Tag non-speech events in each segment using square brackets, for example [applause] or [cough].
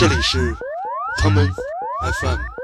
这里是他们，FM。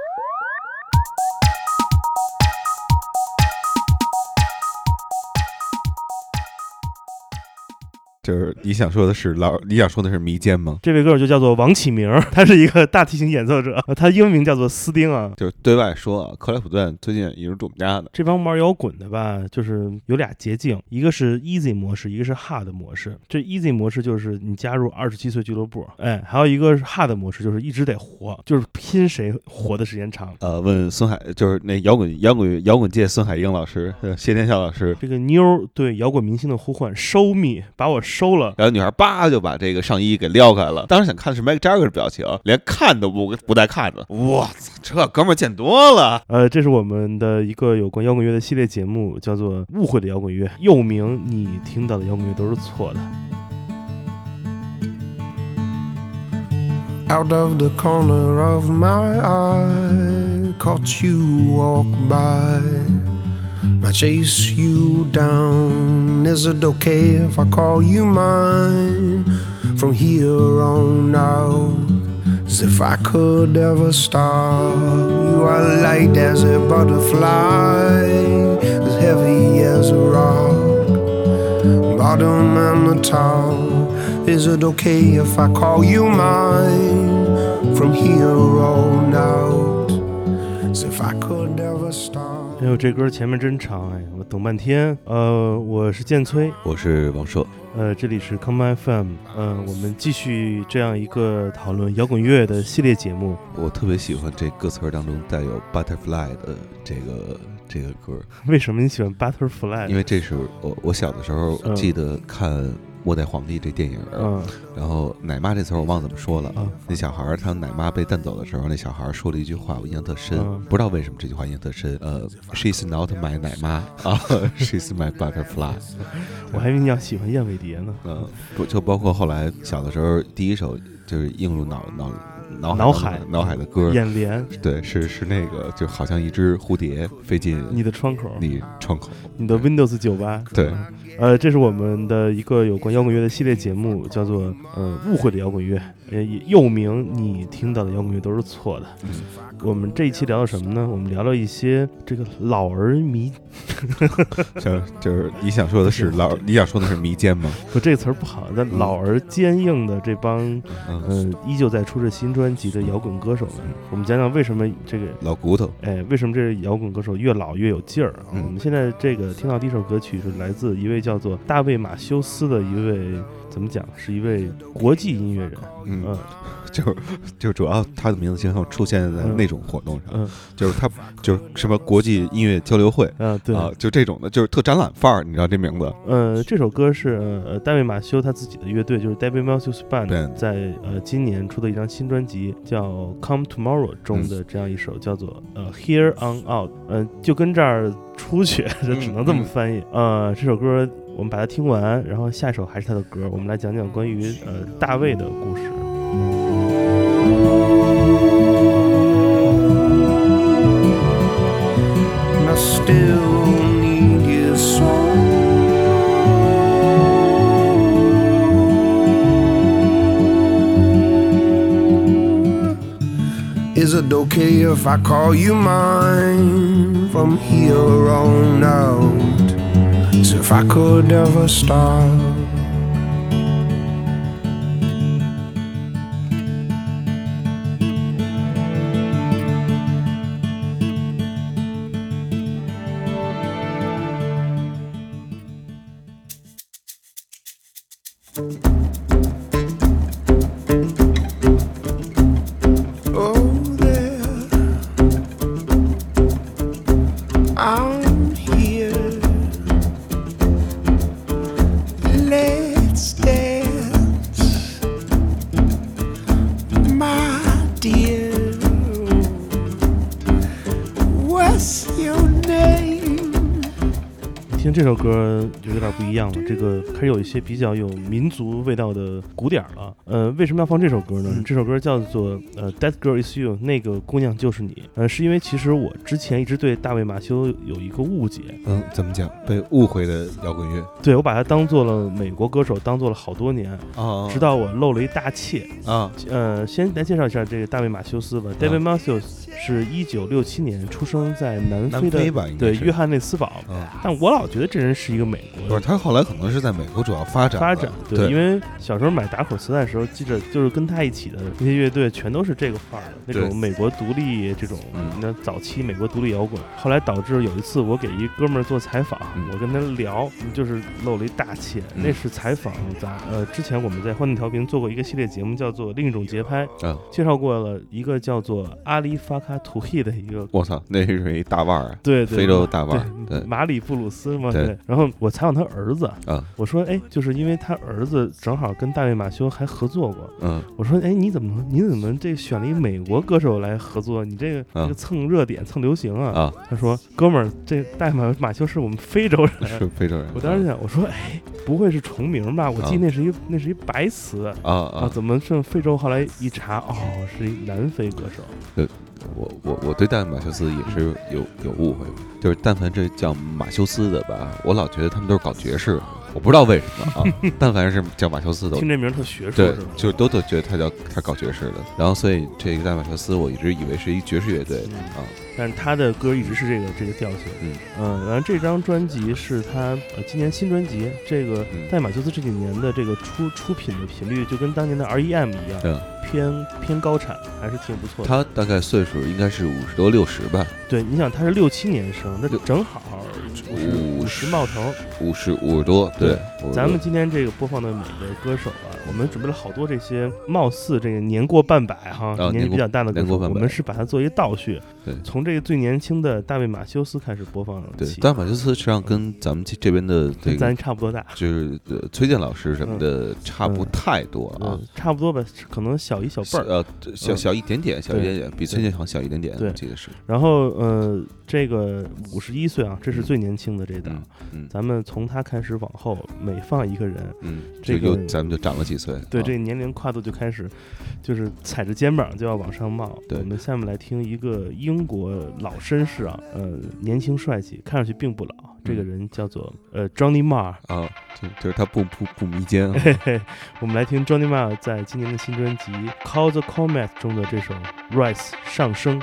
就是你想说的是老，你想说的是迷奸吗？这位歌手就叫做王启明，他是一个大提琴演奏者，他英文名叫做斯丁啊。就是对外说啊，克莱普顿最近也是住我们家的。这帮玩摇滚的吧，就是有俩捷径，一个是 easy 模式，一个是 hard 模式。这 easy 模式就是你加入二十七岁俱乐部，哎，还有一个是 hard 模式，就是一直得活，就是拼谁活的时间长。呃，问孙海，就是那摇滚摇滚摇滚界孙海英老师，呃谢天笑老师，这个妞对摇滚明星的呼唤，收 me，把我收了。然后女孩叭就把这个上衣给撩开了。当时想看的是 Mike Jagger 的表情，连看都不不带看的。我操，这哥们儿见多了。呃，这是我们的一个有关摇滚乐的系列节目，叫做《误会的摇滚乐》，又名你听到的摇滚乐都是错的。Out of the corner of my eye, caught you walk by. I chase you down. Is it okay if I call you mine? From here on out, as if I could ever stop. You are light as a butterfly, as heavy as a rock. Bottom and the top. Is it okay if I call you mine? From here on out, as if I could ever stop. 哎呦，这歌前面真长哎，我等半天。呃，我是建崔，我是王硕，呃，这里是 Come FM，呃，我们继续这样一个讨论摇滚乐的系列节目。我特别喜欢这歌词当中带有 butterfly 的这个这个歌，为什么你喜欢 Butterfly？因为这是我我小的时候嗯记得看《末代皇帝》这电影然后奶妈这词儿我忘怎么说了。啊那小孩儿他奶妈被带走的时候，那小孩儿说了一句话，我印象特深，嗯。不知道为什么这句话印象特深。呃，She's not my 奶妈。[laughs] 啊，She's my butterfly。我还以为你要喜欢燕尾蝶呢。嗯，不就包括后来小的时候，第一首就是映入脑脑脑脑海。海脑海的歌，眼帘，对，是是那个，就好像一只蝴蝶飞进你的窗口，你窗口。你的 Windows 九八。对，呃，这是我们的一个有关摇滚乐的系列节目，叫做呃误会的摇滚乐，呃又名你听到的摇滚乐都是错的。嗯我们这一期聊到什么呢？我们聊聊一些这个老而迷，[laughs] 就就是你想说的是老，你想说的是迷奸吗？[laughs] 不，这个词儿不好，但老而坚硬的这帮嗯，嗯、依旧在出着新专辑的摇滚歌手们，我们讲讲为什么这个老骨头。哎，为什么这摇滚歌手越老越有劲儿啊？嗯我们现在这个听到第一首歌曲是来自一位叫做大卫马修斯的一位，怎么讲，是一位国际音乐人。嗯，嗯 [laughs] 就就主要他的名字经常出现在那种活动上，嗯就是他就是什么国际音乐交流会啊，对。啊，就这种的，就是特展览范儿，你知道这名字？呃，这首歌是呃大卫马修他自己的乐队，就是 David Matthews Band，Band 在呃今年出的一张新专辑叫《Come Tomorrow》中嗯的这样一首叫做呃 Here on Out，嗯、就跟这儿出去，[laughs] 就只能这么嗯翻译。呃，这首歌我们把它听完，然后下一首还是他的歌，我们来讲讲关于呃大卫的故事。I still need you so. Is it okay if I call you mine from here on out? As if I could ever stop. 听这首歌就有点不一样了，这个开始有一些比较有民族味道的鼓点儿了。呃，为什么要放这首歌呢？嗯这首歌叫做呃《That Girl Is You》，那个姑娘就是你。呃，是因为其实我之前一直对大卫马修有一个误解，嗯，怎么讲？被误会的摇滚乐对我把他当做了美国歌手，当做了好多年，啊直到我漏了一大怯。啊呃，先来介绍一下这个大卫马修斯吧。David Matthews 是一九六七年出生在南南非的非吧，应该是。对约翰内斯堡，啊，但我老觉得这人是一个美国人。不是他后来可能是在美国主要发展发展对，因为小时候买打口磁带的时候，记着就是跟他一起的那些乐队，全都是这个范儿的，那对。种美国独立这种嗯，那早期美国独立摇滚。后来导致有一次我给一哥们儿做采访，嗯。我跟他聊，就是露了一大怯。嗯。那是采访咱呃之前我们在欢乐调频做过一个系列节目，叫做《另一种节拍》，嗯，介绍过了一个叫做阿里法卡图希的一个。我操，那是一大腕儿啊，对对，非洲大腕儿，对对马里布鲁斯嘛，对对。然后我采访他儿子，啊我说，哎，就是因为他儿子正好跟大卫马修还合作过，嗯我说，哎，你怎么你怎么这选了一美国歌手来合作？你这个、啊这个蹭热点蹭流行啊？啊，他说，哥们儿，这大卫马马修是我们非洲人。[laughs] 是非洲人。我当时想，我说，哎，不会是重名吧？我记得那是一、那是一白词啊啊，啊，怎么剩非洲？后来一查，哦，是一南非歌手。我我我对戴马修斯也是有有误会，就是但凡这叫马修斯的吧，我老觉得他们都是搞爵士，我不知道为什么啊。[laughs] 但凡是叫马修斯的，听这名儿特学术对就都都觉得他叫他搞爵士的。然后所以这个戴马修斯，我一直以为是一爵士乐队嗯啊，但是他的歌一直是这个这个调性。嗯嗯，然后这张专辑是他呃今年新专辑，这个嗯戴马修斯这几年的这个出出品的频率就跟当年的 R.E.M 一样，嗯偏偏高产，还是挺不错的。他大概岁数应该是五十多六十吧，对，你想他是六七年生，那六正好五十五五十冒头。五十五十多，对对，咱们今天这个播放的每个歌手啊，我们准备了好多这些貌似这个年过半百哈，年纪比较大的我们是把它作为倒序，对从这个最年轻的大卫马修斯开始播放对，大卫马修斯实际上跟咱们这这边的这跟咱差不多大。就是呃崔健老师什么的差不太多啊嗯，，差不多吧，可能小一小辈儿。呃，小嗯小一点点，小一对点点，比崔健好像小一点点，对我记得是。然后呃，这个五十一岁啊，这是最年轻的这档。咱们从他开始往后，每放一个人，嗯，这个咱们就长了几岁。对啊这个年龄跨度就开始，就是踩着肩膀就要往上冒。对我们下面来听一个英国老绅士啊，呃，年轻帅气，看上去并不老。这个嗯人叫做呃 Johnny Marr，啊，就就是他不不不迷奸啊。嘿嘿，我们来听 Johnny Marr 在今年的新专辑《Call the Comet》中的这首《Rise》上升。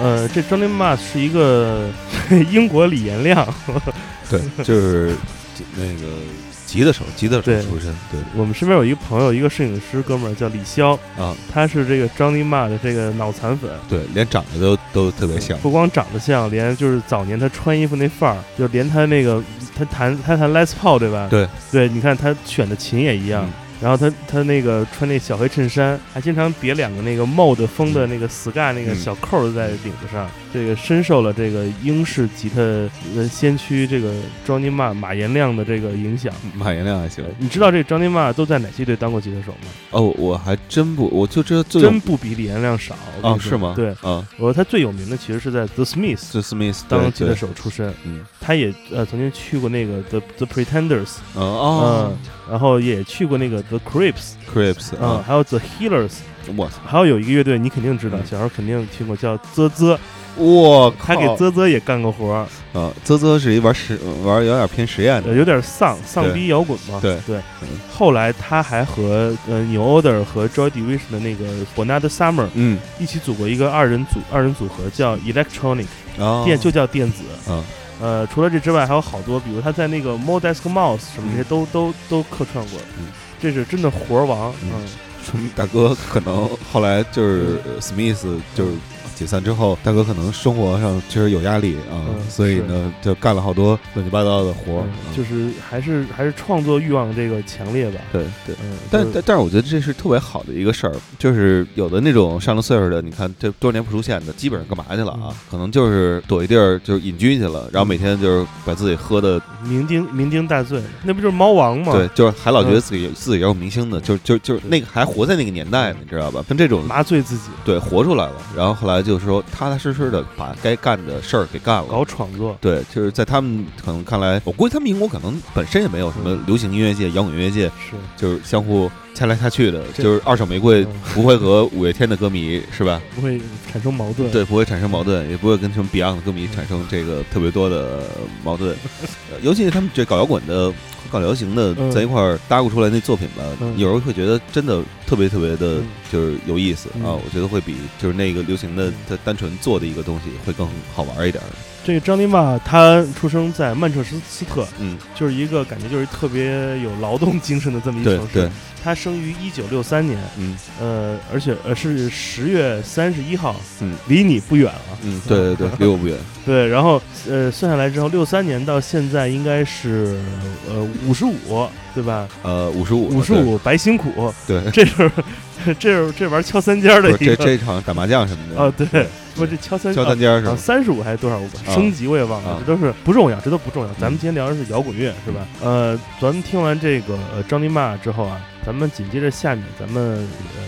呃，这 Johnny Marr 是一个 [laughs] 英国李延亮，对，就是那个吉他手，吉他手对出身。对我们身边有一个朋友，一个摄影师哥们儿叫李潇，啊，他是这个 Johnny Marr 的这个脑残粉。对，连长得都都特别像。不光长得像，连就是早年他穿衣服那范儿，就连他那个他弹他弹 Les Paul 对吧？对对，你看他选的琴也一样。嗯然后他他那个穿那小黑衬衫，还经常别两个那个 mod 风的那个 sky 那个嗯小扣在领子上，这个深受了这个英式吉他呃先驱这个 Johnny Marr 马延亮的这个影响。马延亮还行。呃你知道这 Johnny Marr 都在哪些队当过吉他手吗？哦，我还真不，我就知道最真不比李延亮少啊哦，是吗？对，啊，我说他最有名的其实是在 The Smiths，The Smiths 当吉他手出身，嗯。他也呃曾经去过那个 The The Pretenders，嗯哦。嗯，然后也去过那个 The Creeps Creeps 嗯，啊，还有 The Healers，我操，还有有一个乐队你肯定知道，嗯。小时候肯定听过，叫啧啧，我他给啧啧也干过活儿，啊，啧啧是一玩实玩有点偏实验的，呃有点丧丧逼摇滚嘛。对。对。嗯。后来他还和呃 New Order 和 Joy Division 的那个 Bernard Summer 嗯，一起组过一个二人组二人组合，叫 Electronic，哦，电就叫电子。嗯呃，除了这之外，还有好多，比如他在那个 Modesk Mouse 什么这些都都都客串过嗯。这是真的活儿王。嗯嗯，说明 [laughs] 大哥可能后来就是呃 Smith 就是解散之后，大哥可能生活上确实有压力啊，嗯所以呢就干了好多乱七八糟的活儿嗯，嗯就是还是还是创作欲望这个强烈吧。对对。嗯，但但但是我觉得这是特别好的一个事儿，就是有的那种上了岁数的，你看这多少年不出现的，基本上干嘛去了啊？嗯可能就是躲一地儿，就是隐居去了，然后每天就是把自己喝的，酩酊酩酊大醉，那不就是猫王吗？对，，就是还老觉得嗯自己自己也有明星的，就就就是那个还活在那个年代呢，你知道吧？跟这种麻醉自己，对活出来了，然后后来就是说踏踏实实的把该干的事儿给干了，搞创作。对，就是在他们可能看来，我估计他们英国可能本身也没有什么流行音乐界、摇滚乐界，是，就是相互掐来掐去的，就是二手玫瑰嗯不会和五月天的歌迷是吧？不会产生矛盾。对，不会产生矛盾，也不会跟什么 Beyond 的歌迷产生这个特别多的矛盾。[laughs] 呃尤其是他们这搞摇滚的、搞流行的嗯在一块儿搭鼓出来那作品吧，嗯有时候会觉得真的特别特别的嗯，就是有意思嗯啊。我觉得会比就是那个流行的他单纯做的一个东西会更好玩一点。这个张尼玛他出生在曼彻斯特，嗯，就是一个感觉就是特别有劳动精神的这么一个城市。对，他生于一九六三年，嗯呃，而且呃是十月三十一号，嗯离你不远了。嗯，对对对，离我不远。[laughs] 对，然后呃算下来之后，六三年到现在应该是呃五十五，对吧？呃，五十五，五十五白辛苦，对，[laughs] 这是 [laughs] 这是这玩意儿敲三尖儿的一个这这场打麻将什么的啊，对，不是敲三敲三尖是啊，吧？三十五还是多少啊升级我也忘了，啊这都是不重要，这都不重要。咱们今天聊的是摇滚乐，是吧？呃，咱们听完这个呃张尼玛之后啊，咱们紧接着下面咱们呃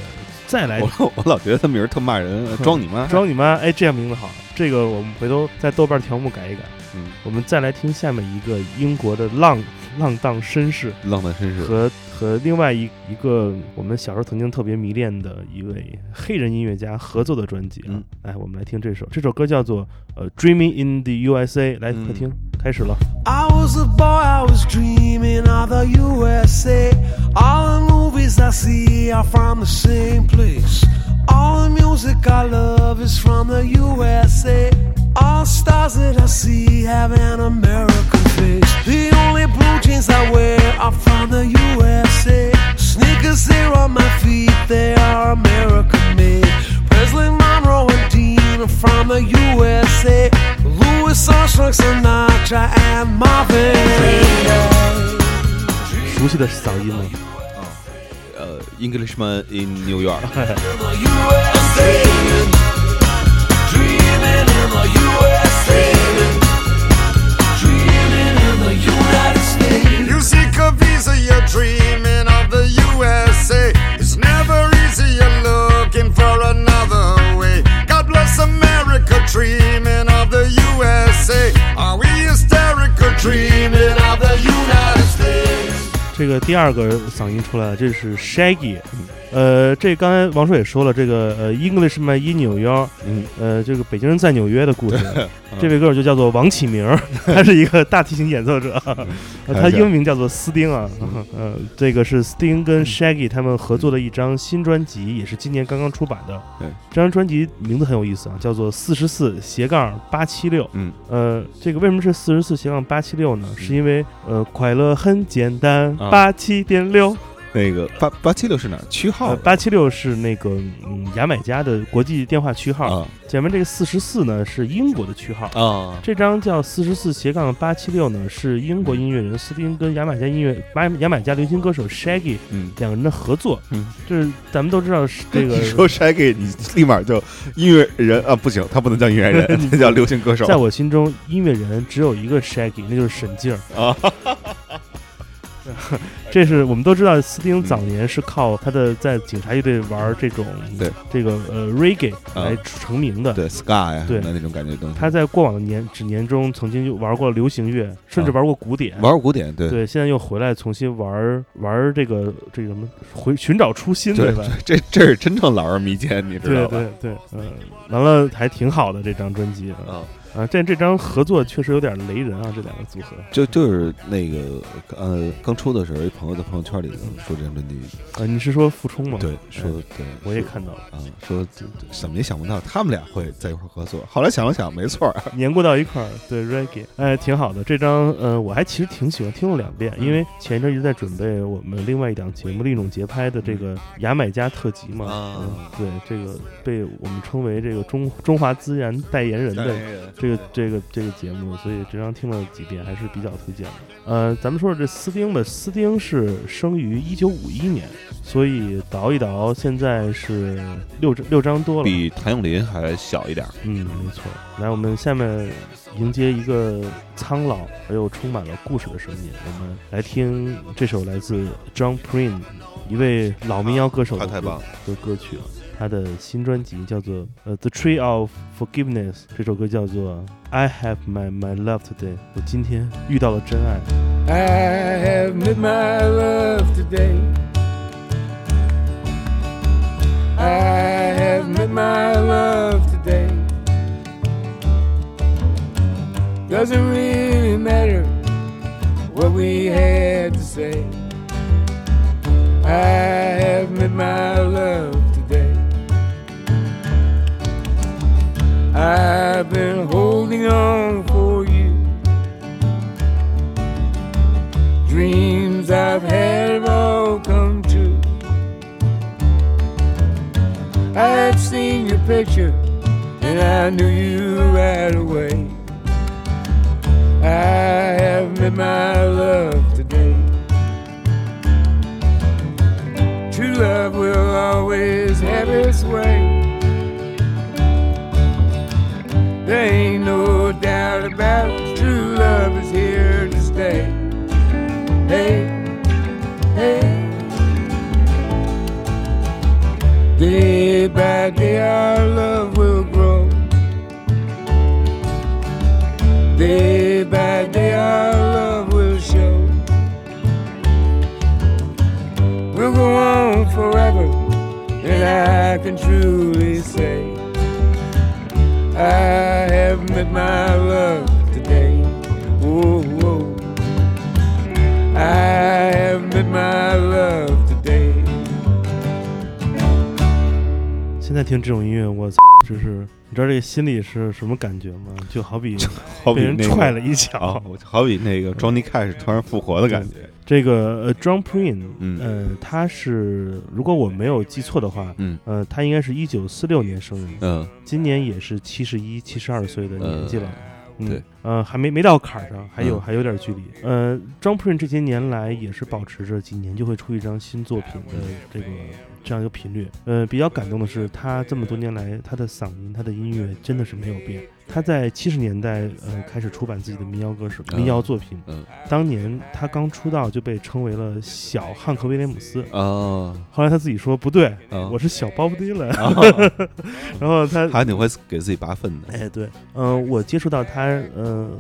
再来我我老觉得他名儿特骂人，装你妈！装你妈！哎，这样名字好，这个我们回头在豆瓣条目改一改。嗯，我们再来听下面一个英国的浪浪荡绅士浪荡绅士。和和另外一一个我们小时候曾经特别迷恋的一位黑人音乐家合作的专辑啊。嗯来，我们来听这首，这首歌叫做呃《Dreaming in the USA》，来，嗯快听，开始了。 I was a boy, I was dreaming of the USA. All the movies I see are from the same place. All the music I love is from the USA. All stars that I see have an American face. The only blue jeans I wear are from the USA. Sneakers there on my feet, they are American made. Presley, Monroe, and Dean are from the USA. Louis Armstrong, Sinatra, and Marvin Gaye. 熟悉的嗓音吗？呃，Englishman in New York。 [laughs] the USA. Dreaming in the USA. visa, you're dreaming of the USA. It's never easy, you're looking for another way. God bless America, dreaming of the USA. Are we hysterical, dreaming of the United? 这个第二个嗓音出来了，这是 Shaggy。呃，这刚才王硕也说了，这个呃 Englishman in New York，嗯，呃，这个北京人在纽约的故事。[laughs] 这位歌手就叫做王启明，[laughs] 他是一个大提琴演奏者，[laughs] 呃他英文名叫做斯丁啊。呃，这个是斯丁跟 Shaggy 他们合作的一张新专辑，也是今年刚刚出版的。对，这张专辑名字很有意思啊，叫做四十四斜杠八七六。嗯，呃，这个为什么是四十四斜杠八七六呢？是因为呃，快乐很简单，啊八七点六。那个八八七六是哪儿？区号呃，八七六是那个嗯牙买加的国际电话区号，啊前面这个四十四呢是英国的区号。啊这张叫四十四斜杠八七六呢，是英国音乐人斯汀跟牙买加音乐牙牙买加流行歌手 Shaggy 嗯。两个人的合作。嗯，就是咱们都知道 [laughs] 这个你说 Shaggy，你立马就音乐人啊，不行，他不能叫音乐人，[laughs] 他叫流行歌手在我心中，音乐人只有一个 Shaggy，那就是沈静儿。啊。[laughs] 这是我们都知道，斯汀早年是靠他的在警察乐队玩这种对这个呃 reggae 啊来成名的。对 ska 呀，对那种感觉东西。他在过往的年几年中，曾经就玩过流行乐，甚至啊玩过古典。玩过古典，对对，现在又回来重新玩玩这个这个什么回寻找初心，对吧？这这是真正老而弥坚，你知道吧？对对，嗯，完了还挺好的这张专辑啊啊，但，这这张合作确实有点雷人啊，这两个组合就就是那个呃，刚出的时候，一朋友在朋友圈里说这张专辑，啊，你是说傅冲吗？对，说对，我也看到了，啊，说想没想不到他们俩会在一块儿合作。后来想了想，没错儿，[laughs] 粘过到一块儿，对 reggae，哎，挺好的。这张呃，我还其实挺喜欢，听了两遍，因为前一阵一直在准备我们另外一档节目《另一种节拍》的这个牙买加特辑嘛，啊嗯，对，这个被我们称为这个中中华资源代言人的这个这个这个节目，所以这张听了几遍还是比较推荐的。呃，咱们说说这斯丁吧，斯丁是生于一九五一年，所以倒一倒，现在是六张六张多了，比谭咏麟还小一点儿。嗯，没错。来，我们下面迎接一个苍老而又充满了故事的声音，我们来听这首来自 John Prine 一位老民谣歌手的歌的歌曲了。他的新专辑叫做呃《The Tree of Forgiveness》，这首歌叫做 I Have My My Love Today。我今天遇到了真爱。 I have met my love today. I have met my love today. Doesn't really matter what we had to say. I have met my love I've been holding on for you. Dreams I've had have all come true. I've seen your picture and I knew you right away. I have met my love today. True love will always have its way. There ain't no doubt about it. True love is here to stay. Hey, hey. Day by day, our love will 就是你知道这个心里是什么感觉吗？就好比 [laughs] 被人踹了一脚。好比那个 Johnny Cash 突然复活的感觉。这个呃，John Prine，嗯呃，他是如果我没有记错的话，嗯呃，他应该是一九四六年生人，嗯，今年也是七十一、七十二岁的年纪了。嗯对，呃，还没没到坎儿上，还有、嗯还有点距离。呃，John Prine 这些年来也是保持着几年就会出一张新作品的这个这样一个频率。呃，比较感动的是，他这么多年来，他的嗓音、他的音乐真的是没有变。他在七十年代，呃，开始出版自己的民谣歌手、民谣作品。嗯当年他刚出道就被称为了小汉克威廉姆斯，啊后来他自己说不对，啊，我是小鲍勃迪伦。啊 [laughs] 然后他还挺会给自己拔粪的。哎，对，嗯、我接触到他，呃，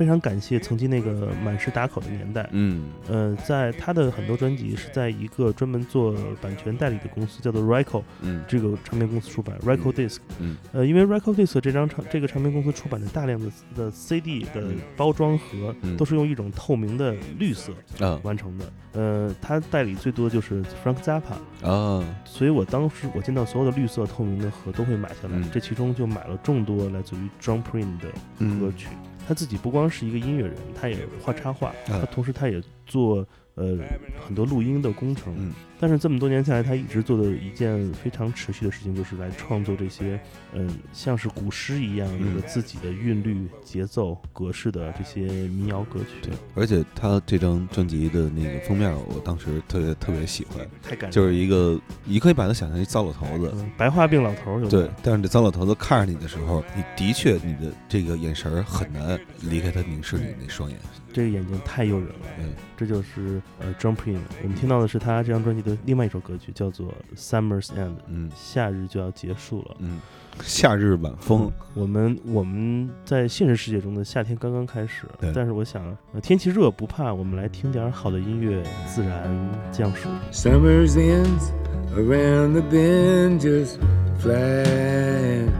非常感谢曾经那个满是打口的年代。嗯。呃，在他的很多专辑是在一个专门做版权代理的公司叫做 Reco，嗯。这个唱片公司出版 Reco Disc，。嗯。呃，因为 Reco Disc 这张唱这个唱片公司出版的大量的的 CD 的嗯。包装盒嗯。都是用一种透明的绿色啊。完成的。呃，他代理最多的就是 Frank Zappa，啊。所以我当时我见到所有的绿色透明的盒都会买下来，嗯。这其中就买了众多来自于 John Prine 的歌嗯曲。他自己不光是一个音乐人，他也画插画，嗯。他同时他也做呃很多录音的工程。嗯但是这么多年下来，他一直做的一件非常持续的事情，就是来创作这些，嗯，像是古诗一样有了自己的韵律、节奏、格式的这些民谣歌曲。对，而且他这张专辑的那个封面，我当时特别特别喜欢，太感人。就是一个，你可以把它想象一糟老头子，嗯白化病老头对，但是这糟老头子看着你的时候，你的确你的这个眼神很难离开他凝视你那双眼。这个眼睛太诱人了。嗯，这就是呃 Jumping。我们听到的是他这张专辑的另外一首歌曲，叫做《Summer's End》，嗯夏日就要结束了。嗯，夏日晚风，我们我们在现实世界中的夏天刚刚开始，但是我想、呃天气热不怕，我们来听点好的音乐，自然降暑。Summer's ends around the bend just flying.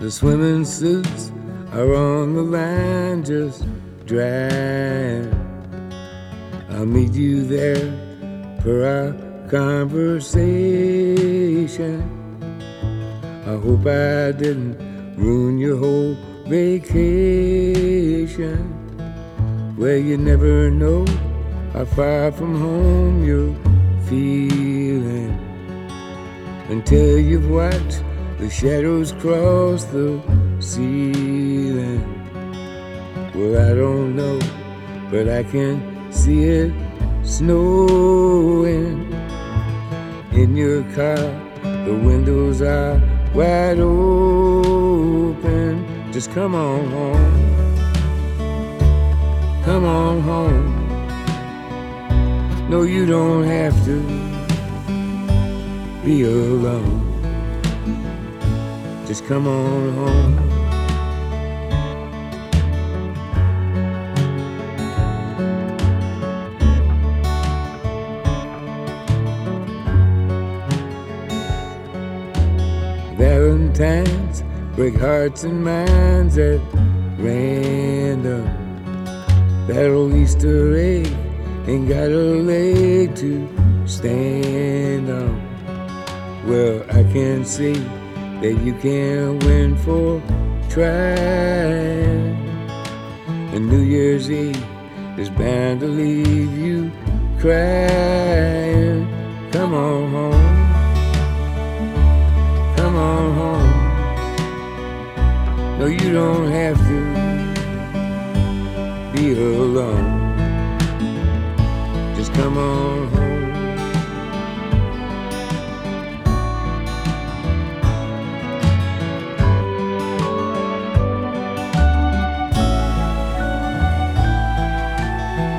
The swimming suits are on the line just drying. I'll meet you there for our conversation. I hope I didn't ruin your whole vacation. Well, you never know how far from home you're feeling until you've watched the shadows cross the ceiling. Well, I don't know, but I can see it snowing in your car. The windows are wide open. Just come on home. Come on home. No, you don't have to be alone. Just come on home. Valentines break hearts and minds at random. That old Easter egg ain't got a leg to stand on. Well, I can see that you can't win for trying. And New Year's Eve is bound to leave you crying. Come on home. Come on home. No, you don't have to be alone. Just come on home.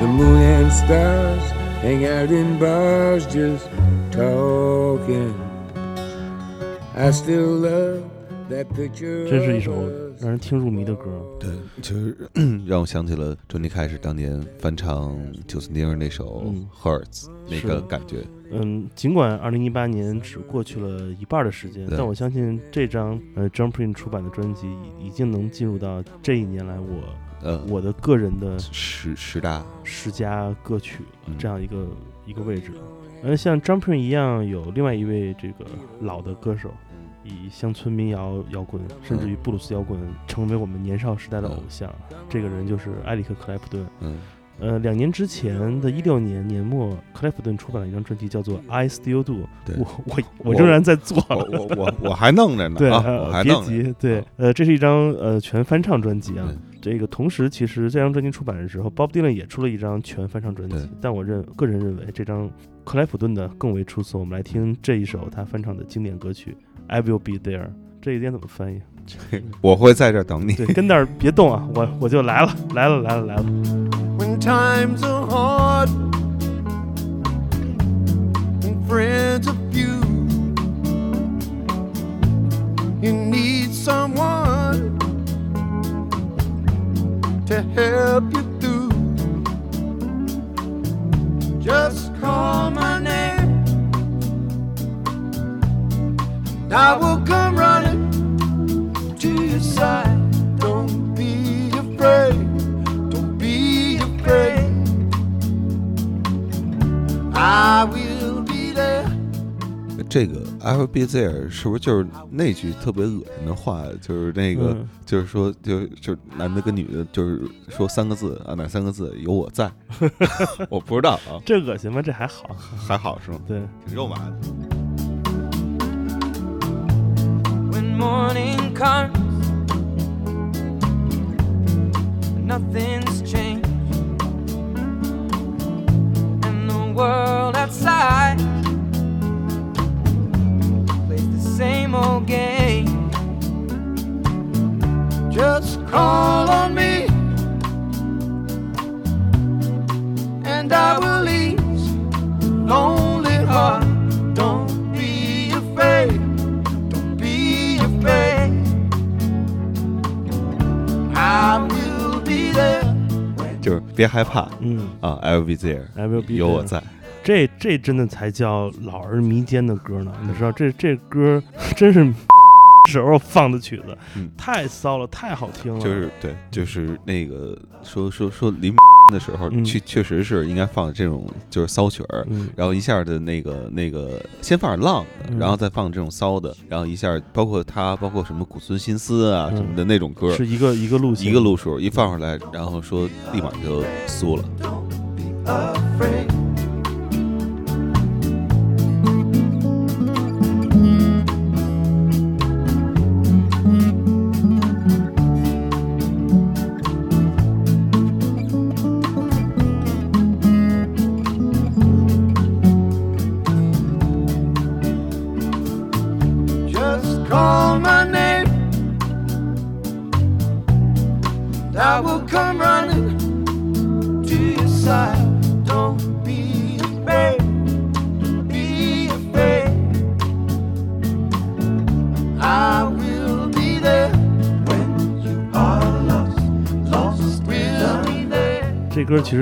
The moon and stars hang out in bars just talking. I still love that picture. 让人听入迷的歌。对，其实让我想起了周尼开始当年翻唱九斯丁那首嗯《Hurts》那个感觉。嗯，尽管二零一八年只过去了一半的时间，但我相信这张呃 Jump In 出版的专辑已已经能进入到这一年来我呃，我的个人的十十大，十佳歌曲嗯。这样一个一个位置。而像 Jump In 一样，有另外一位这个老的歌手，以乡村民谣摇滚，甚至于布鲁斯摇滚，成为我们年少时代的偶像。这个人就是埃里克·克莱普顿。嗯呃，两年之前的一六年年末，克莱普顿出版了一张专辑，叫做《I Still Do》。对我我我仍然在做。我我我我还弄着呢对，我还别弄着呢。急，对，呃，这是一张呃全翻唱专辑啊对。这个同时，其实这张专辑出版的时候，Bob Dylan 也出了一张全翻唱专辑，但我认个人认为这张克莱普顿的更为出色。我们来听这一首他翻唱的经典歌曲《I Will Be There》，这一点怎么翻译？我会在这等你。对，跟那儿别动啊，我我就来了，来了，来了，来了。when times are hard and friends are few. You need someone to help you and I will come running to your side. Don't be afraid. Don't be afraid. I will be there. 这个 I will be there 是不是就是那句特别恶心的话？就是那个，嗯就是说，就就男的跟女的，就是说三个字啊，哪三个字？有我在。我不知道啊，这恶心吗？这还好。还好是吗？对，挺肉麻的。Morning comes. Nothing's changed, and the world outside plays the same old game. Just call on me, 别害怕嗯啊，I will be there，，I will be 有我在。这这真的才叫老而弥坚的歌呢，你知道这这歌真是 [laughs] 时候放的曲子，嗯太骚了，太好听了。就是对，就是那个说说说临的时候，嗯。确确实是应该放这种就是骚曲儿，嗯，然后一下的那个那个先放点浪的，嗯。然后再放这种骚的，然后一下包括他包括什么古村新司啊嗯。什么的那种歌，是一个一个路，一个路数一放出来，然后说立马就酥了。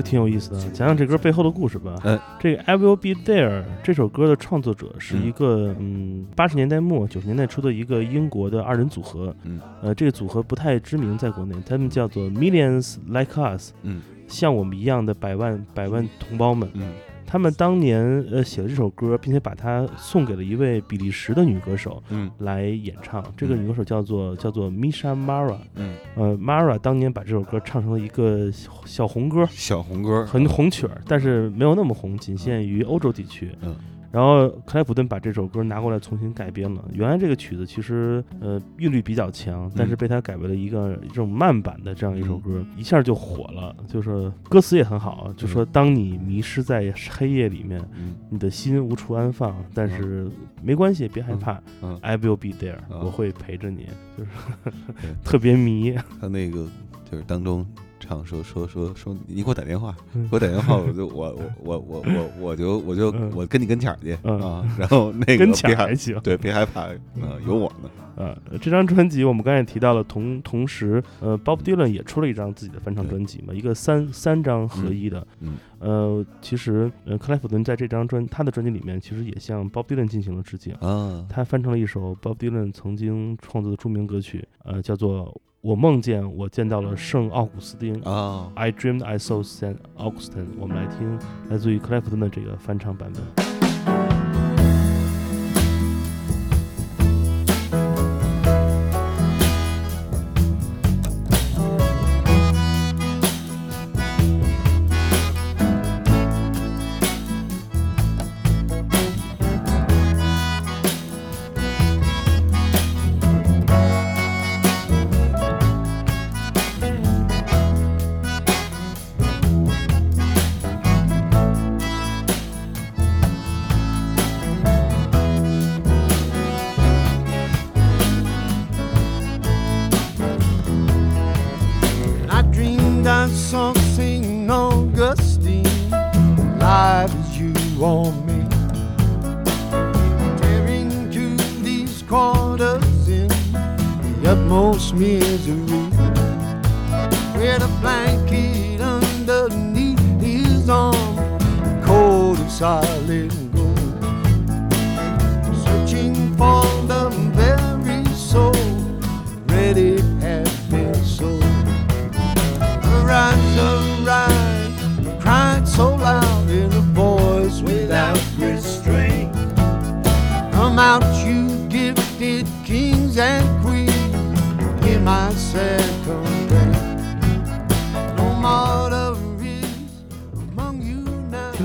挺有意思的，讲讲这歌背后的故事吧。嗯这个《I Will Be There》这首歌的创作者是一个嗯八十年代末九十年代初的一个英国的二人组合，嗯。呃，这个组合不太知名，在国内，他们叫做 Millions Like Us，嗯。像我们一样的百万百万同胞们。嗯他们当年呃写了这首歌，并且把它送给了一位比利时的女歌手嗯。来演唱。这个嗯女歌手叫做叫做 Misha Mara，嗯，呃，Mara 当年把这首歌唱成了一个小小红歌，小红歌。很红曲儿，但是没有那么红，仅限于欧洲地区。嗯然后克莱普顿把这首歌拿过来重新改编了。原来这个曲子其实呃韵律比较强，但是嗯。被他改为了一个这种慢版的这样一首歌，一下就火了。就是歌词也很好，就说当你迷失在黑夜里面，嗯。你的心无处安放，但是没关系，别害怕、嗯，i will be there，、啊我会陪着你，就是对。[laughs] 特别迷。他那个就是当中唱说说说说你给我打电话，嗯。给我打电话，我就我我我我我我就我就嗯。我跟你跟前儿去嗯。啊，然后那个跟前别害儿还行。对，别害怕，啊，有我呢，呃，这张专辑我们刚才也提到了，同同时，呃，Bob Dylan 也出了一张自己的翻唱专辑嘛，一个三三张合一的。嗯。呃，其实，呃，克莱普顿在这张专他的专辑里面，其实也向 Bob Dylan 进行了致敬。啊，他翻唱了一首 Bob Dylan 曾经创作的著名歌曲，呃，叫做《我梦见我见到了圣奥古斯丁》。啊，I dreamed I saw Saint Augustine。我们来听来自于克莱夫顿的这个翻唱版本。Misery. With a blanket underneath his arm, cold and gold. Searching for the very soul, ready had been sold. Arise, arise, cried so loud in a voice without restraint. come out, you gifted kings and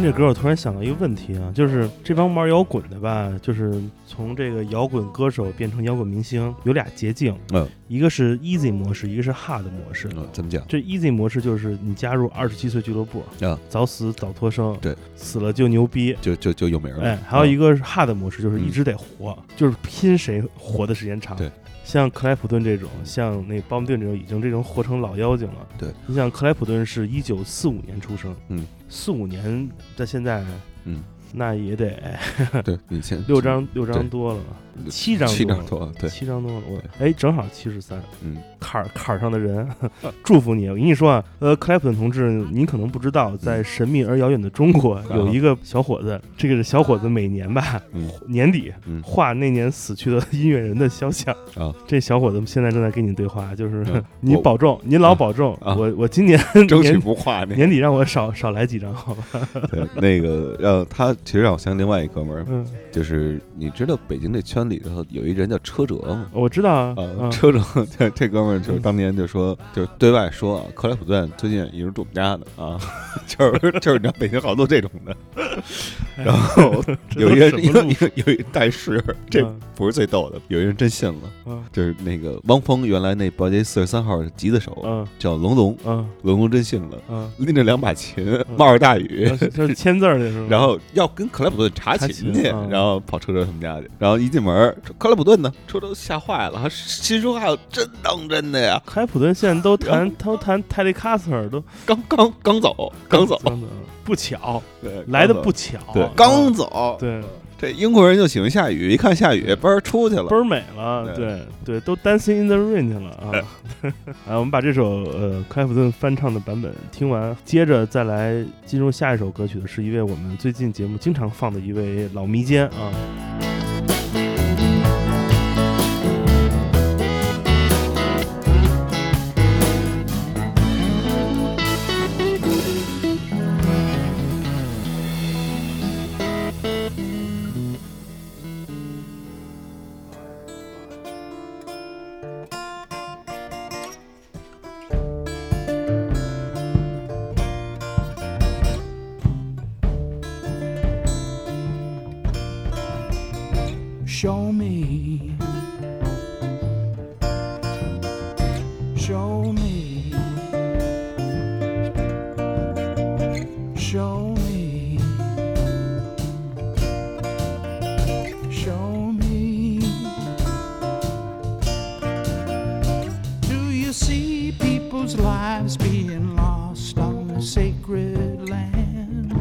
听这歌，我突然想到一个问题啊，就是这帮玩摇滚的吧，就是从这个摇滚歌手变成摇滚明星，有俩捷径，嗯一个是 easy 模式，一个是 hard 模式。嗯，怎么讲？这 easy 模式就是你加入二十七岁俱乐部，啊，早死早脱生，对，死了就牛逼。就就就有名了。哎，还有一个个是 hard 模式，就是一直得活，就是拼谁活的时间长。对，像克莱普顿这种，像那鲍姆顿这种，已经这种活成老妖精了。对，你像克莱普顿是一九四五年出生，嗯，四五年在现在，嗯，那也得 [laughs] 对你先六张六张多了，七张七多张多，对，七张多了。我哎，正好七十三，嗯坎儿坎儿上的人，祝福你！我跟你说啊，呃，克莱普顿同志，您可能不知道，在神秘而遥远的中国，有一个小伙子，这个小伙子每年吧，嗯年底嗯画那年死去的音乐人的肖像。啊，这小伙子现在正在跟你对话，就是 [laughs] 你保重，您老保重。啊我我今年争取不画那年底让我少少来几张，好吧？对那个让他其实让我想起另外一哥们儿，嗯，就是你知道北京这圈里头有一人叫车辙吗？我知道啊，车辙 [laughs] 这这哥们儿就是当年就说，就是对外说啊，克莱普顿最近也是住我们家的啊，[laughs] 就是就是你知道北京好多这种的，[laughs] 然后有一人有都什么路？有有一但是，这嗯。不是最逗的，有一人真信了，嗯。就是那个汪峰原来那保洁四十三号的吉他手嗯。叫龙龙，嗯。龙龙真信了，嗯，拎着两把琴，冒着大雨。就是签字儿的是吗？然后要跟克莱普顿查查琴去，嗯。然后跑车车他们家去，然后一进门，克莱普顿呢，车都吓坏了，还心说还有真当真的呀，克莱普顿现在都弹都弹泰利卡斯尔都刚刚刚走，刚走，不巧，对，来的不巧，对，啊刚走，对，这英国人就喜欢下雨，一看下雨，嘣儿出去了倍，儿美了，对对对，都 Dancing in the Rain 去了啊！啊，[laughs] 我们把这首呃克莱普顿翻唱的版本听完，接着再来进入下一首歌曲的是一位我们最近节目经常放的一位老迷奸啊。Show me. Show me. Show me. Show me. Do you see people's lives being lost on the sacred land?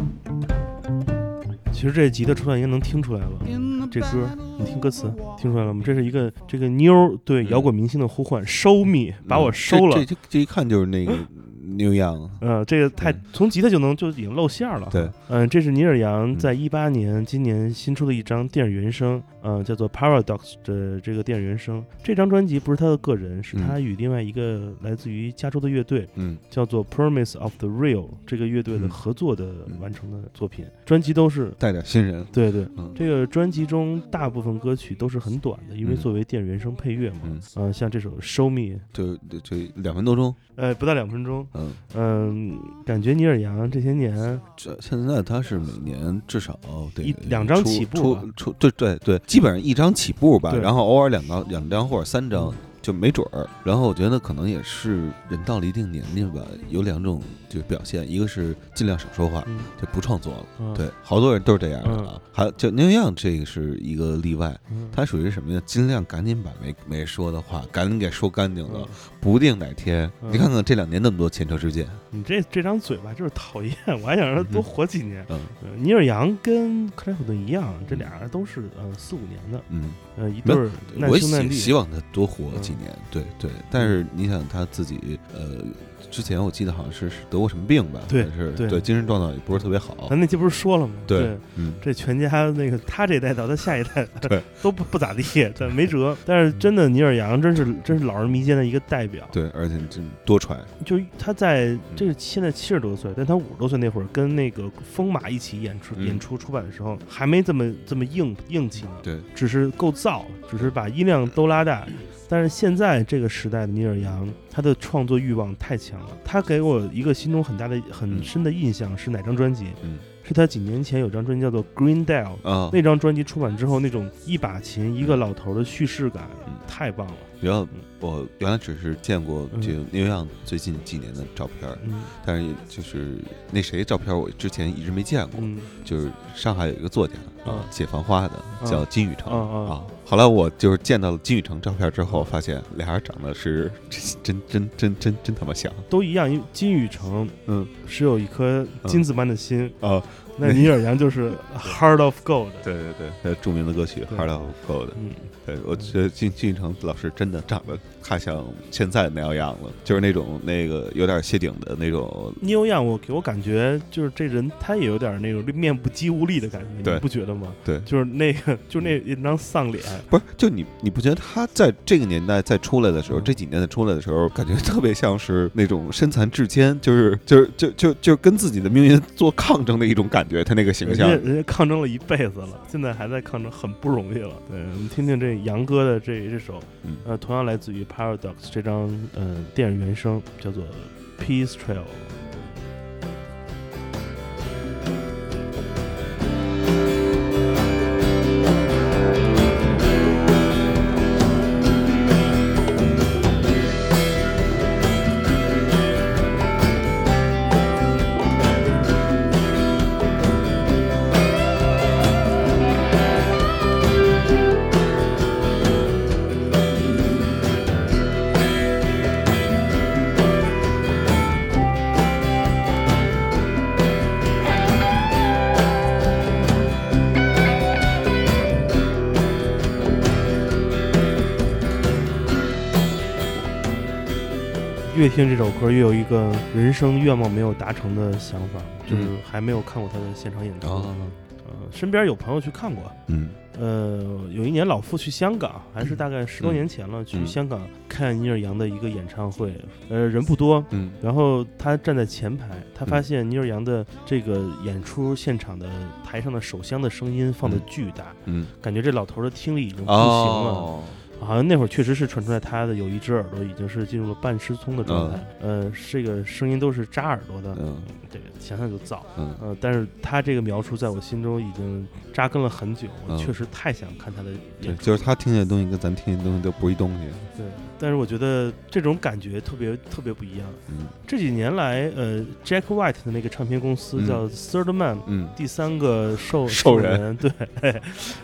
其实这吉他出来应该能听出来了。这歌你听歌词听出来了吗？这是一个这个妞儿对摇滚明星的呼唤，收 me，把我收了嗯这。这这一看就是那个 [laughs] New Young，嗯，这个太从吉他就能就已经露馅儿了。对，嗯，这是尼尔杨嗯在一八年今年新出的一张电影原声，嗯，叫做 Paradox 的这个电影原声。这张专辑不是他的个人，是嗯他与另外一个来自于加州的乐队，嗯叫做 Promise of the Real 这个乐队的嗯合作的嗯完成的作品。专辑都是带点新人，对对，嗯这个专辑中大部分歌曲都是很短的，因为嗯作为电影原声配乐嘛。嗯，嗯、像这首《Show Me》，就就就两分多钟，呃，不到两分钟。嗯，嗯，感觉尼尔杨这些年这现在他是每年至少得一两张起步吧出出对对对，基本上一张起步吧，然后偶尔两张两张或者三张嗯。就没准儿，然后我觉得可能也是人到了一定年龄吧，有两种就是表现，一个是尽量少说话，嗯就不创作了。嗯对，好多人都是这样的嗯啊。还有就宁样这个是一个例外，嗯他属于什么呀？尽量赶紧把没没说的话赶紧给说干净了嗯，不定哪天。嗯你看看这两年那么多前车之鉴，你这这张嘴吧就是讨厌，我还想让他多活几年。嗯呃尼尔杨跟克莱普顿一样，这俩人都是呃四五年的，嗯，呃一对我兄难弟。希希望他多活嗯几年，对对。但是你想他自己呃之前我记得好像是是得过什么病吧？对是对对，精神状态也不是特别好。咱那期不是说了吗？对，嗯，这全家那个他这一代到他下一代，[laughs] 对，都不不咋地，但没辙。但是真的，尼尔杨真是真是老人迷间的一个代表。对，而且真多舛。就是他在这个现在七十多岁，但他五十多岁那会儿跟那个风马一起演出、嗯演出出版的时候，还没这么这么硬硬气呢，对，只是够燥，只是把音量都拉大。但是现在这个时代的尼尔杨，他的创作欲望太强了。他给我一个心中很大的、很深的印象是哪张专辑？嗯，是他几年前有张专辑叫做《Green Dale》，啊，那张专辑出版之后，那种一把琴一个老头的叙事感嗯。太棒了。原来我原来只是见过嗯。就牛样最近几年的照片儿，嗯。但是就是那谁照片儿我之前一直没见过，嗯。就是上海有一个作家啊啊，解放花的叫金宇成啊。后来我就是见到了金宇成照片之后，发现俩人长得是真真真真真他妈像都一样，因为金宇成嗯是有一颗金子般的心，啊！那尼尔杨就是 Heart of Gold。对对对，呃，著名的歌曲《Heart of Gold》。嗯，对，我觉得金金宇成老师真的长得太像现在那样样了，就是那种那个有点谢顶的那种。尼欧样我给我感觉就是这人他也有点那种面部肌无力的感觉，你不觉得吗？对就是那个就是那一张丧脸，不是，就你你不觉得他在这个年代再出来的时候，嗯这几年再出来的时候，感觉特别像是那种身残志坚，就是就是就就就跟自己的命运做抗争的一种感觉，他那个形象人家象。人家抗争了一辈子了，现在还在抗争，很不容易了。对，我们听听这杨哥的这这首，嗯呃，同样来自于 Paradox 这张嗯电影原声，叫做 Peace Trail。越听这首歌，越有一个人生愿望没有达成的想法，就是嗯还没有看过他的现场演出。啊，呃，身边有朋友去看过。嗯。呃，有一年老傅去香港，还是大概十多年前了，去嗯香港看尼尔杨的一个演唱会。呃，人不多，嗯。然后他站在前排，他发嗯现尼尔杨的这个演出现场的台上的手箱的声音放的嗯。巨大，嗯，感觉这老头儿的听力已经不行了。哦，好像那会儿确实是传出来他的有一只耳朵已经是进入了半失聪的状态，呃，这个声音都是扎耳朵的，嗯这个想想就燥。嗯呃，但是他这个描述在我心中已经扎根了很久，我嗯确实太想看他的对，演出。就是他听见的东西跟咱听见的东西都不是一东西。对，但是我觉得这种感觉特别特别不一样。嗯这几年来，呃，Jack White 的那个唱片公司嗯叫 Third Man，、嗯第三个受兽人人，对，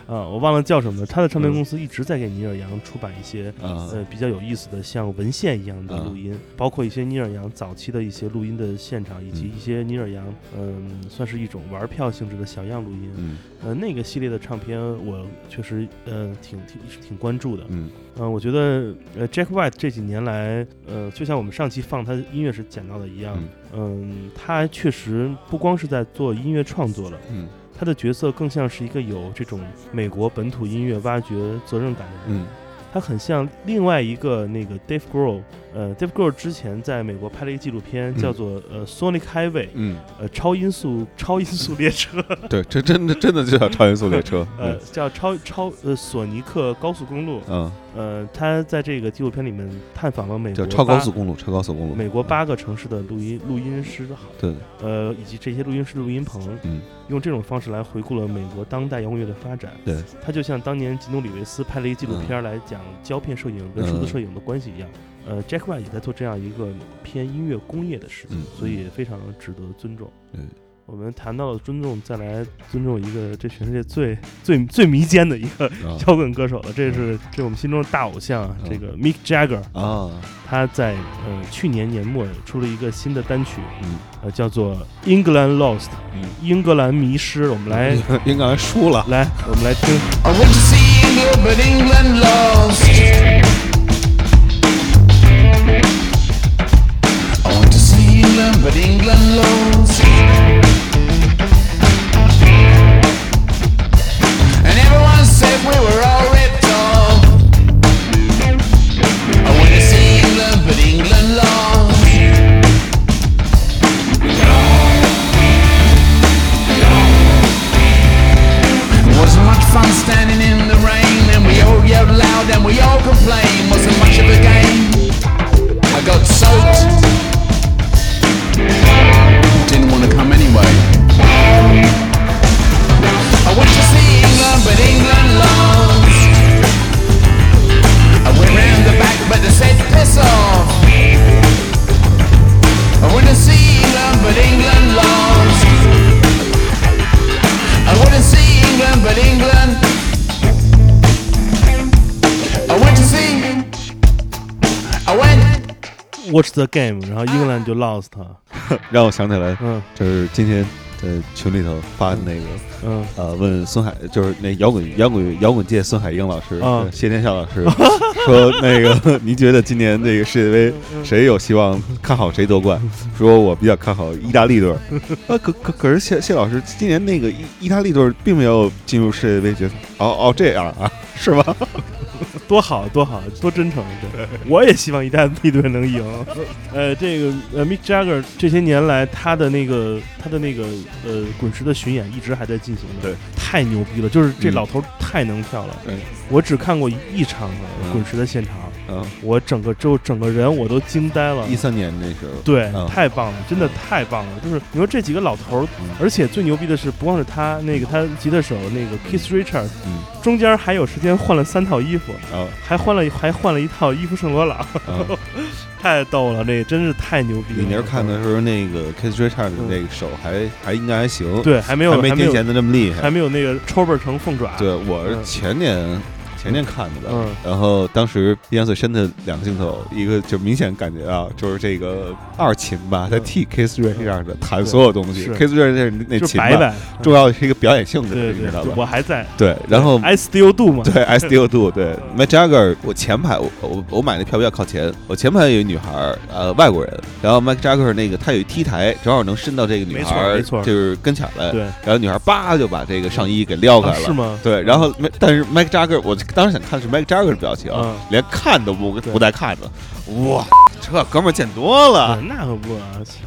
啊，我忘了叫什么了。他的唱片嗯公司一直在给尼尔杨出版一些。啊呃，比较有意思的，像文献一样的啊录音，包括一些尼尔杨早期的一些录音的现场，以及嗯一些尼尔杨，嗯、算是一种玩票性质的小样录音。嗯呃，那个系列的唱片我确实呃挺挺挺关注的。嗯嗯、我觉得呃 Jack White 这几年来，呃，就像我们上期放他音乐时讲到的一样，嗯嗯、他确实不光是在做音乐创作了，嗯他的角色更像是一个有这种美国本土音乐挖掘责任感的人。嗯他很像另外一个那个 Dave Grohl，呃，Dave Grohl 之前在美国拍了一个纪录片，嗯。叫做呃 Sonic Highway，嗯，呃超音速 [laughs] 超音速列车，[laughs] 对，这真的真的就叫超音速列车。[laughs] 呃叫超超呃索尼克高速公路，嗯，呃他在这个纪录片里面探访了美叫国超高速公路，超高速公路。美国八个城市的录音录音师，对，呃以及这些录音师的录音棚，嗯。用这种方式来回顾了美国当代摇滚乐的发展。对，他就像当年吉努里维斯拍了一个纪录片来讲胶片摄影跟数字摄影的关系一样。呃，Jack White 也在做这样一个偏音乐工业的事情，嗯所以非常值得尊重。嗯，我们谈到了尊重，再来尊重一个这全世界最最最迷奸的一个啊 [laughs] 摇滚歌手了，这是这是我们心中的大偶像这个 Mick Jagger。啊，他在呃去年年末出了一个新的单曲，嗯呃叫做《England Lost》，嗯，英格兰迷失。我们来英格兰输了。来，我们来听。I want to see England, but England lost. But England lost. And everyone said we were all ripped off. I went to see England, but England lost. It wasn't much fun standing in the rain, and we all yelled loud and we all complained. Wasn't much of a game. I got soaked. Watch the game，然后英格兰就 lost，[laughs] 让我想起来，嗯。就是今天在群里头发的那个，嗯。呃，问孙海，就是那摇滚摇滚摇滚界孙海英老师，谢天笑老师 [laughs] 说，那个 [laughs] 您觉得今年这个世界杯谁有希望看好谁夺冠？说我比较看好意大利队，啊，可可可是谢谢老师，今年那个意意大利队并没有进入世界杯决赛，哦哦这样啊，是吗？[laughs] 多好多好多真诚，对，[laughs] 我也希望意大利队能赢。呃，这个呃，Mick Jagger 这些年来他的那个他的那个呃滚石的巡演一直还在进行的，对，太牛逼了，就是这嗯。老头太能跳了。对，我只看过一场嗯。滚石的现场，嗯，我整个就整个人我都惊呆了。一三年那时候，对，嗯太棒了，真的太棒了！就是你说这几个老头儿，嗯而且最牛逼的是，不光是他，那个他吉他手那个 Keith Richards，嗯，中间还有时间换了三套衣服，啊还换了还换了一套衣服圣罗朗，啊。[laughs] 太逗了，那真是太牛逼了。你那时候看的时候，那个 Kiss Richard 的那个手还还应该还行，，对，还没有还没还没有天贤的那么厉害还。没有那个抽背成凤爪，对，我前年前年看的吧，嗯。然后当时印象最深的两个镜头，一个就明显感觉啊，就是这个二琴吧，在替 Kiss Richard 弹所有东西，Kiss Richard 那就琴吧，重要的是一个表演性质，你知道吧？我还在。对，然后 I still do 嘛，对 I still do 对。M a Jagger，我前排我我我买那票比较靠前，我前排有一女孩儿，呃，外国人，然后 Mike Jagger 那个他有一 T 台，正好能伸到这个女孩儿，没错。就是跟前来，对。然后女孩叭就把这个上衣给撩开了，啊是吗？对，然后没但是 Mike Jagger，我当时想看的是 Mike Jagger 的表情，嗯连看都不不带看的，哇，这哥们儿见多了，那可不啊，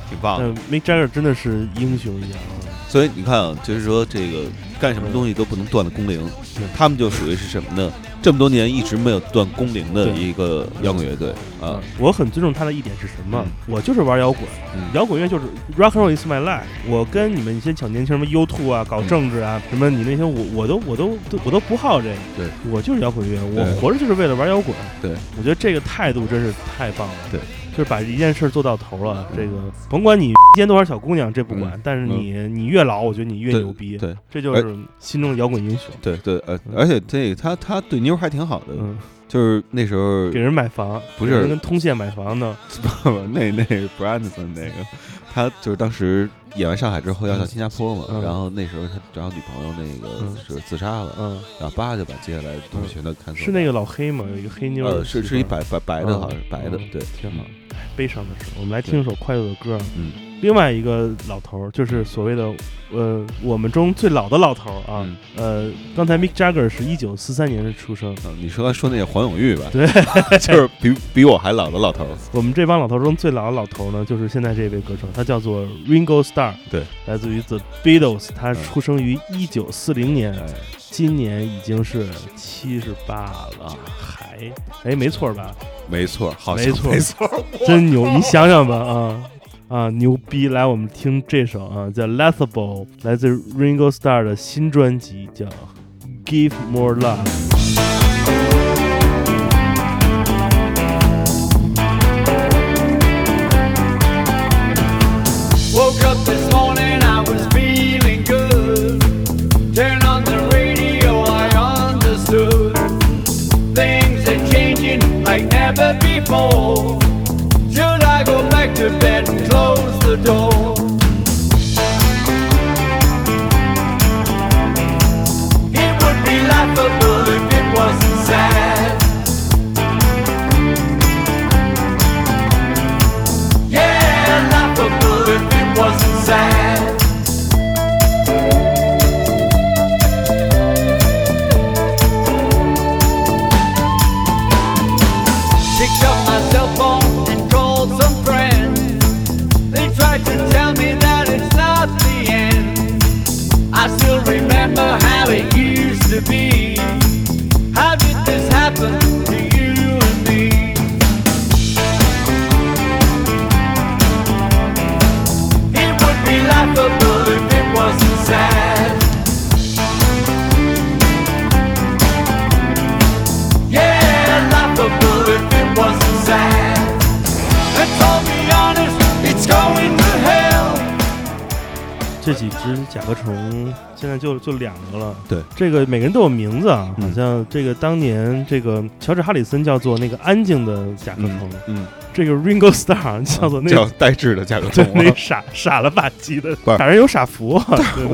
挺棒的。但 Mick Jagger 真的是英雄一样啊。所以你看啊，就是说这个干什么东西都不能断了工龄，他们就属于是什么呢？这么多年一直没有断工龄的一个摇滚乐队啊，我很尊重他的一点是什么？我就是玩摇滚，嗯摇滚乐就是 rock and roll is my life。我跟你们一些小年轻什么 U2 啊，搞政治啊，什么你那些我我都我都都我都不好这个。对，我就是摇滚乐，我活着就是为了玩摇滚。对，我觉得这个态度真是太棒了。对。就是把一件事做到头了，这个甭管你见多少小姑娘，这不管，嗯。但是你你越老，我觉得你越牛逼，对。这就是心中的摇滚英雄。对对，呃，而且这个他他对妞还挺好的，嗯，就是那时候给人买房，不是。跟通县买房呢，[laughs] 那那 Branson 那个，他就是当时演完上海之后要到新加坡嘛，嗯。然后那时候他找女朋友那个嗯。是自杀了，嗯，然后叭就把接下来的东西全都看走了。是那个老黑吗？有一个黑妞，呃，是是一白白白的，好像是白的嗯，对，挺好。悲伤的时候，我们来听一首快乐的歌。嗯，另外一个老头儿就是所谓的呃我们中最老的老头儿啊，嗯。呃，刚才 Mick Jagger 是一九四三年的出生，嗯，你说说那个黄永玉吧，对，[laughs] 就是比比我还老的老头儿，我们这帮老头儿中最老的老头儿呢，就是现在这位歌手，他叫做 Ringo Starr，对，来自于 The Beatles，他嗯出生于一九四零年，哎，今年已经是七十八了，还哎哎没错吧？没错，好像没错没错，真牛！你想想吧，啊啊，牛逼！来，我们听这首啊，叫《Lethable》，来自 Ringo Starr 的新专辑叫《Give More Love》。在就就两个了。对，这个每个人都有名字啊，嗯好像这个当年这个乔治哈里森叫做那个安静的甲壳虫，嗯，这个 Ringo Starr 叫做那叫呆滞的甲壳虫那啊。傻傻了吧唧的，不是反正有傻福啊，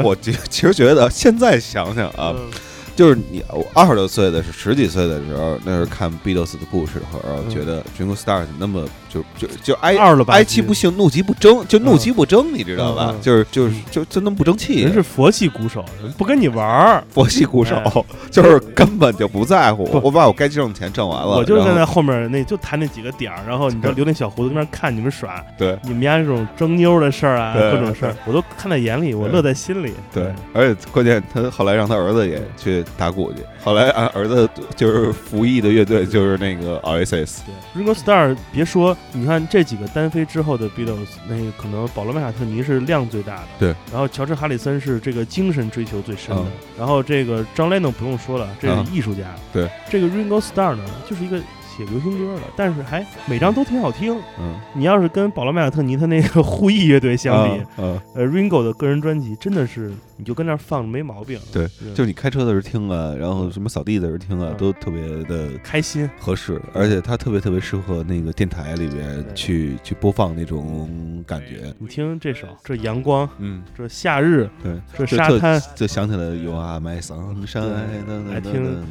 我其其实觉得现在想想啊，嗯就是你我二十多岁的是十几岁的时候，那时候看 Beatles 的故事的时候，嗯。觉得 Ringo Starr 怎么那么就就就哀二了吧唧哀其不幸，怒其不争，就怒其不争，你知道吧？嗯嗯？就是就是就就那么不争气。人，是佛系鼓手，不跟你玩儿。佛系鼓手哎，[laughs] 就是根本就不在乎，我把我该挣的钱挣完了，我就站在后面那就弹那几个点儿，然后你知道留那小胡子跟那儿看你们耍，对。你们家这种争妞的事儿啊，各种事儿，我都看在眼里，我乐在心里。对，而且关键他后来让他儿子也去打鼓去，后来啊儿子就是服役的乐队就是那个 Oasis，对，Ringo Starr，别说，你看这几个单飞之后的 Beatles，那个可能保罗·麦卡特尼是量最大的，对，然后乔治·哈里森是这个精神追求最深的，嗯。然后这个张 Lennon 不用说了，这嗯。是艺术家，对，这个 Ringo Starr 呢，就是一个写流行歌的，但是还每张都挺好听。嗯，你要是跟保罗·麦卡特尼他那个 [laughs] 护翼乐队相比，嗯，呃，Ringo 的个人专辑真的是，你就跟那儿放着没毛病，对是就是你开车的时候听啊，然后什么扫地的时候听啊，嗯都特别的开心。合适，而且它特别特别适合那个电台里边去去播放那种感觉，你听这首，这阳光，嗯，这夏日，对，这沙滩，就想起了 You Are My Sunshine，爱听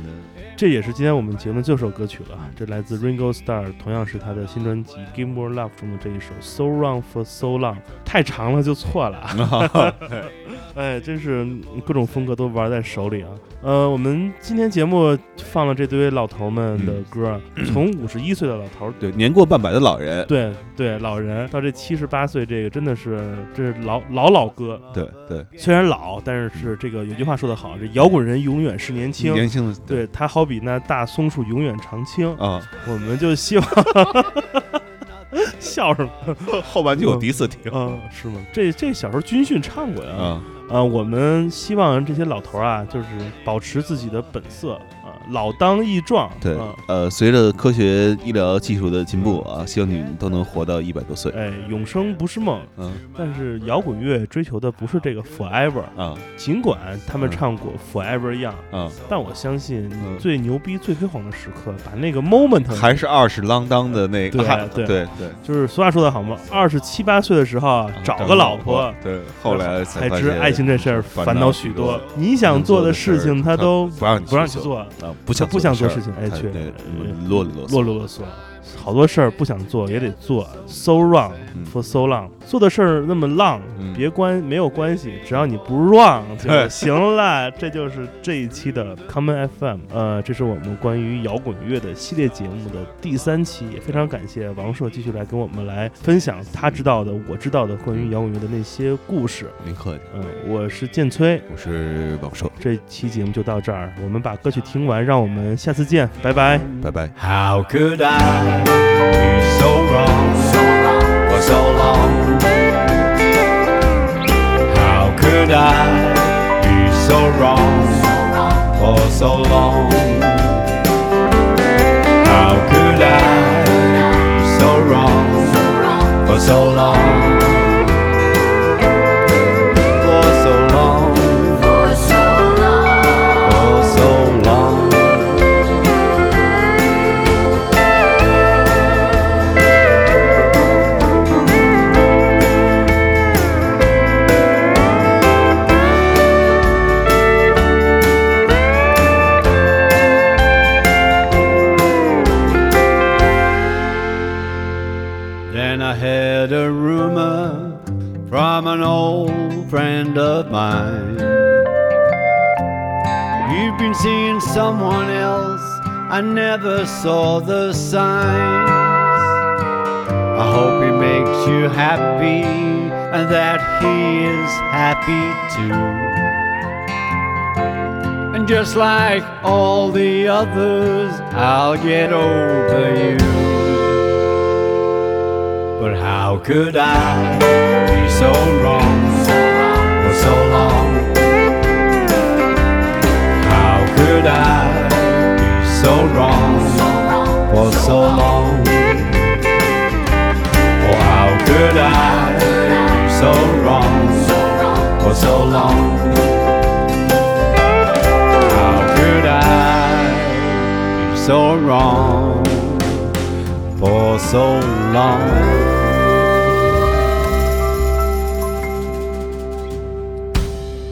这也是今天我们节目的最后首歌曲了。这来自 Ringo Starr，同样是他的新专辑《Give More Love》中的这一首《So Wrong for So Long》，太长了就错了。[laughs] 哎，真是各种风格都玩在手里啊。呃，我们今天节目放了这堆老头们的歌，[clears throat] 从五十一岁的老头儿。对，年过半百的老人，对对，老人到这七十八岁，这个真的是这是老老老歌。对对，虽然老，但是是这个有句话说得好，这摇滚人永远是年轻。年轻的对他好比那大松树永远常青，啊，我们就希望 [laughs] 笑什么？后半句我第一次听啊，是吗？这这小时候军训唱过呀。啊，啊，我们希望这些老头儿啊，就是保持自己的本色啊，老当益壮。对啊，呃，随着科学医疗技术的进步啊，希望你们都能活到一百多岁，哎，永生不是梦，嗯。但是摇滚乐追求的不是这个 forever，啊尽管他们嗯唱过 forever young，嗯，但我相信嗯最牛逼、最辉煌的时刻，把那个 moment 还是二十啷当的那个，对啊对。对对，就是俗话说的好嘛，二十七八岁的时候啊，找个老婆，对，后来才知爱情这事儿烦烦恼许多。你想做的事情，他都不让你不让你去做，啊，不想不想做事事情哎去啰里啰嗦，啰里啰嗦。好多事儿不想做也得做，so wrong 嗯 for so long，做的事儿那么浪，嗯别关没有关系，只要你不 wrong [laughs] 就对行了。这就是这一期的 Common FM，呃，这是我们关于摇滚乐的系列节目的第三期，也非常感谢王硕继续来跟我们来分享他知道的、我知道的关于摇滚乐的那些故事。您客气，嗯、我是建崔，我是王硕，这期节目就到这儿，我们把歌曲听完，让我们下次见，拜拜。拜拜。How could I so so wrong for so long? How could I be so wrong, for so long? How could I be so wrong for so long? Then I had a rumor from an old friend of mine. You've been seeing someone else, I never saw the signs. I hope he makes you happy and that he is happy too. And just like all the others, I'll get over you. But how could I be so wrong for so long? How could I be so wrong for so long? Oh, how could I be so wrong for so long. How could I be so wrong for so long?